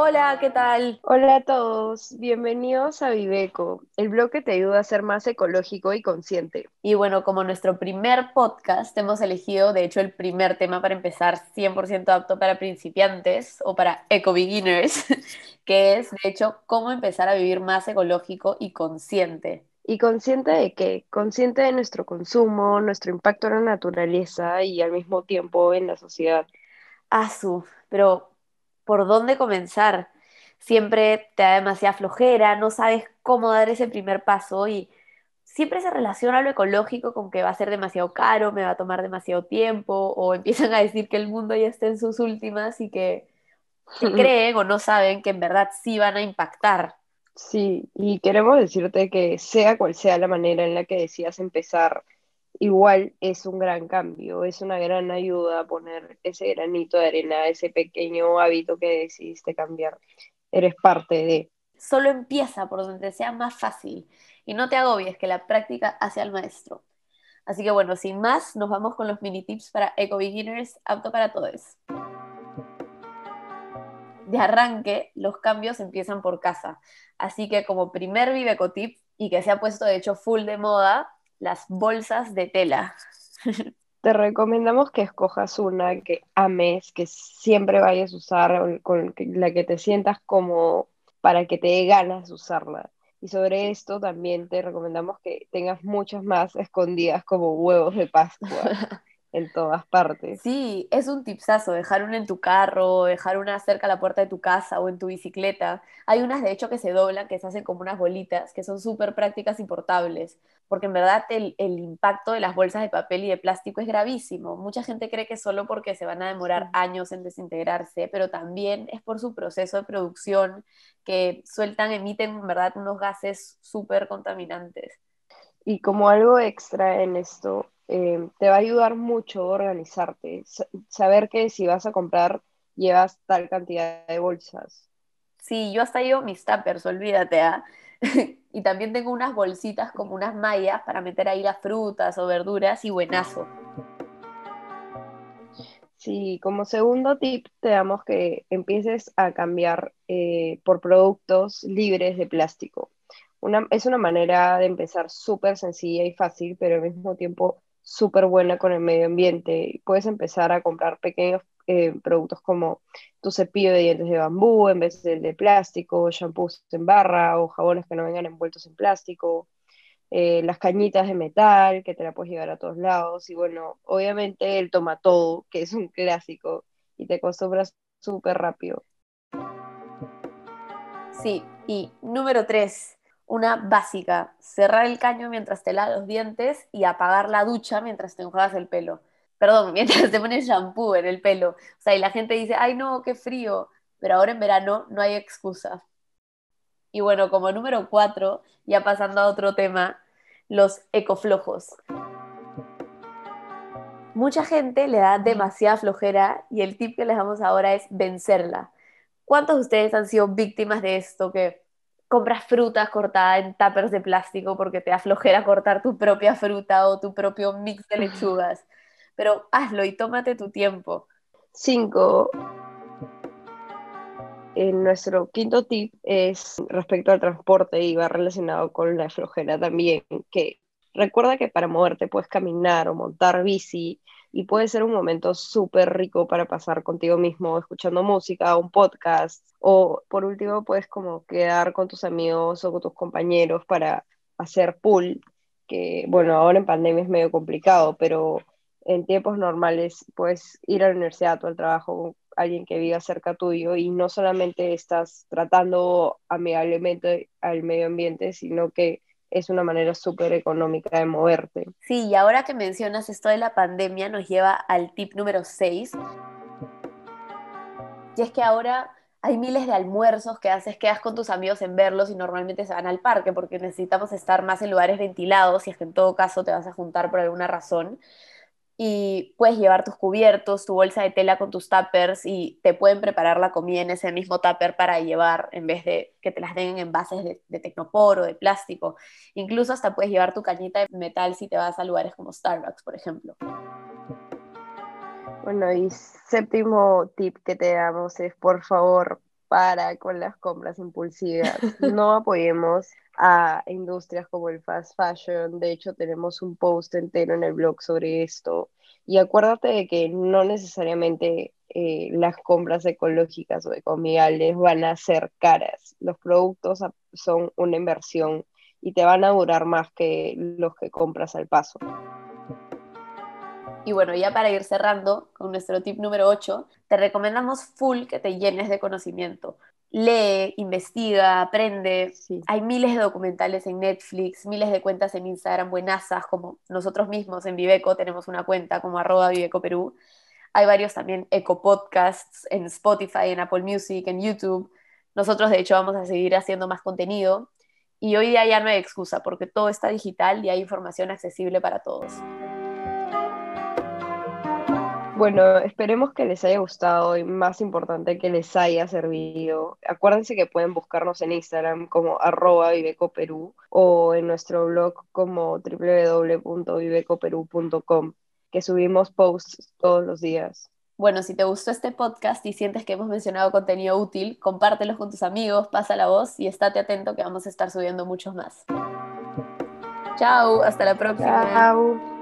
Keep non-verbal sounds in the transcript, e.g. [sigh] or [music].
Hola, ¿qué tal? Hola a todos, bienvenidos a Viveco, el blog que te ayuda a ser más ecológico y consciente. Y bueno, como nuestro primer podcast, hemos elegido, de hecho, el primer tema para empezar 100% apto para principiantes o para eco-beginners, [laughs] que es, de hecho, cómo empezar a vivir más ecológico y consciente. ¿Y consciente de qué? Consciente de nuestro consumo, nuestro impacto en la naturaleza y al mismo tiempo en la sociedad. Asu, pero por dónde comenzar. Siempre te da demasiada flojera, no sabes cómo dar ese primer paso y siempre se relaciona lo ecológico con que va a ser demasiado caro, me va a tomar demasiado tiempo o [laughs] empiezan a decir que el mundo ya está en sus últimas y que [laughs] creen o no saben que en verdad sí van a impactar. Sí, y queremos decirte que sea cual sea la manera en la que decías empezar, igual es un gran cambio, es una gran ayuda poner ese granito de arena, ese pequeño hábito que decidiste cambiar. Eres parte de. Solo empieza por donde sea más fácil y no te agobies que la práctica hace al maestro. Así que bueno, sin más, nos vamos con los mini tips para eco beginners apto para todos. De arranque, los cambios empiezan por casa. Así que como primer Viveco tip y que se ha puesto de hecho full de moda, las bolsas de tela. [laughs] Te recomendamos que escojas una que ames, que siempre vayas a usar, con la que te sientas como para que te dé ganas de usarla. Y sobre esto también te recomendamos que tengas muchas más escondidas como huevos de Pascua. [laughs] en todas partes. Sí, es un tipsazo dejar una en tu carro, dejar una cerca a la puerta de tu casa o en tu bicicleta. Hay unas de hecho que se doblan, que se hacen como unas bolitas, que son súper prácticas y portables, porque en verdad el, el, impacto de las bolsas de papel y de plástico es gravísimo. Mucha gente cree que solo porque se van a demorar años en desintegrarse, pero también es por su proceso de producción que sueltan, emiten en verdad unos gases súper contaminantes. Y como algo extra en esto, eh, te va a ayudar mucho organizarte, saber que si vas a comprar llevas tal cantidad de bolsas. Sí, yo hasta llevo mis tuppers, olvídate. ¿ah? [laughs] y también tengo unas bolsitas como unas mallas para meter ahí las frutas o verduras y buenazo. Sí, como segundo tip te damos que empieces a cambiar eh, por productos libres de plástico. Una, es una manera de empezar súper sencilla y fácil, pero al mismo tiempo súper buena con el medio ambiente. Puedes empezar a comprar pequeños eh, productos como tu cepillo de dientes de bambú en vez del de plástico, shampoos en barra o jabones que no vengan envueltos en plástico, eh, las cañitas de metal que te la puedes llevar a todos lados y bueno, obviamente el toma todo, que es un clásico y te acostumbras súper rápido. Sí, y número tres, una básica, cerrar el caño mientras te lavas los dientes y apagar la ducha mientras te enjuagas el pelo. Perdón, [laughs] mientras te pones shampoo en el pelo. O sea, y la gente dice, ay no, qué frío. Pero ahora en verano no hay excusa. Y bueno, como número cuatro, ya pasando a otro tema, los ecoflojos. Mucha gente le da demasiada flojera y el tip que les damos ahora es vencerla. ¿Cuántos de ustedes han sido víctimas de esto que compras frutas cortadas en tuppers de plástico porque te da flojera cortar tu propia fruta o tu propio mix de lechugas. Pero hazlo y tómate tu tiempo. Cinco. En nuestro quinto tip es respecto al transporte y va relacionado con la flojera también, que recuerda que para moverte puedes caminar o montar bici y puede ser un momento súper rico para pasar contigo mismo escuchando música, un podcast o por último puedes como quedar con tus amigos o con tus compañeros para hacer pool, que bueno, ahora en pandemia es medio complicado, pero en tiempos normales puedes ir a la universidad o al trabajo alguien que viva cerca tuyo y no solamente estás tratando amigablemente al medio ambiente, sino que es una manera súper económica de moverte. Sí, y ahora que mencionas esto de la pandemia nos lleva al tip número 6. Y es que ahora hay miles de almuerzos que haces, quedas con tus amigos en verlos y normalmente se van al parque porque necesitamos estar más en lugares ventilados y es que en todo caso te vas a juntar por alguna razón y puedes llevar tus cubiertos, tu bolsa de tela con tus tuppers y te pueden preparar la comida en ese mismo tupper para llevar en vez de que te las den en envases de, de tecnopor o de plástico. Incluso hasta puedes llevar tu cañita de metal si te vas a lugares como Starbucks, por ejemplo. Bueno, y séptimo tip que te damos es, por favor, para con las compras impulsivas. No apoyemos a industrias como el fast fashion. De hecho, tenemos un post entero en el blog sobre esto. Y acuérdate de que no necesariamente eh, las compras ecológicas o ecoamigables van a ser caras. Los productos son una inversión y te van a durar más que los que compras al paso. Y bueno, ya para ir cerrando con nuestro tip número 8, te recomendamos full que te llenes de conocimiento. Lee, investiga, aprende. Hay miles de documentales en Netflix, miles de cuentas en Instagram buenasas, como nosotros mismos en Viveco tenemos una cuenta como arroba Viveco Perú. Hay varios también eco-podcasts en Spotify, en Apple Music, en YouTube. Nosotros de hecho vamos a seguir haciendo más contenido. Y hoy día ya no hay excusa porque todo está digital y hay información accesible para todos. Bueno, esperemos que les haya gustado y más importante que les haya servido. Acuérdense que pueden buscarnos en Instagram como arroba vivecoperú o en nuestro blog como www.vivecoperú.com, que subimos posts todos los días. Bueno, si te gustó este podcast y sientes que hemos mencionado contenido útil, compártelo con tus amigos, pasa la voz y estate atento que vamos a estar subiendo muchos más. Chao, hasta la próxima. Chao.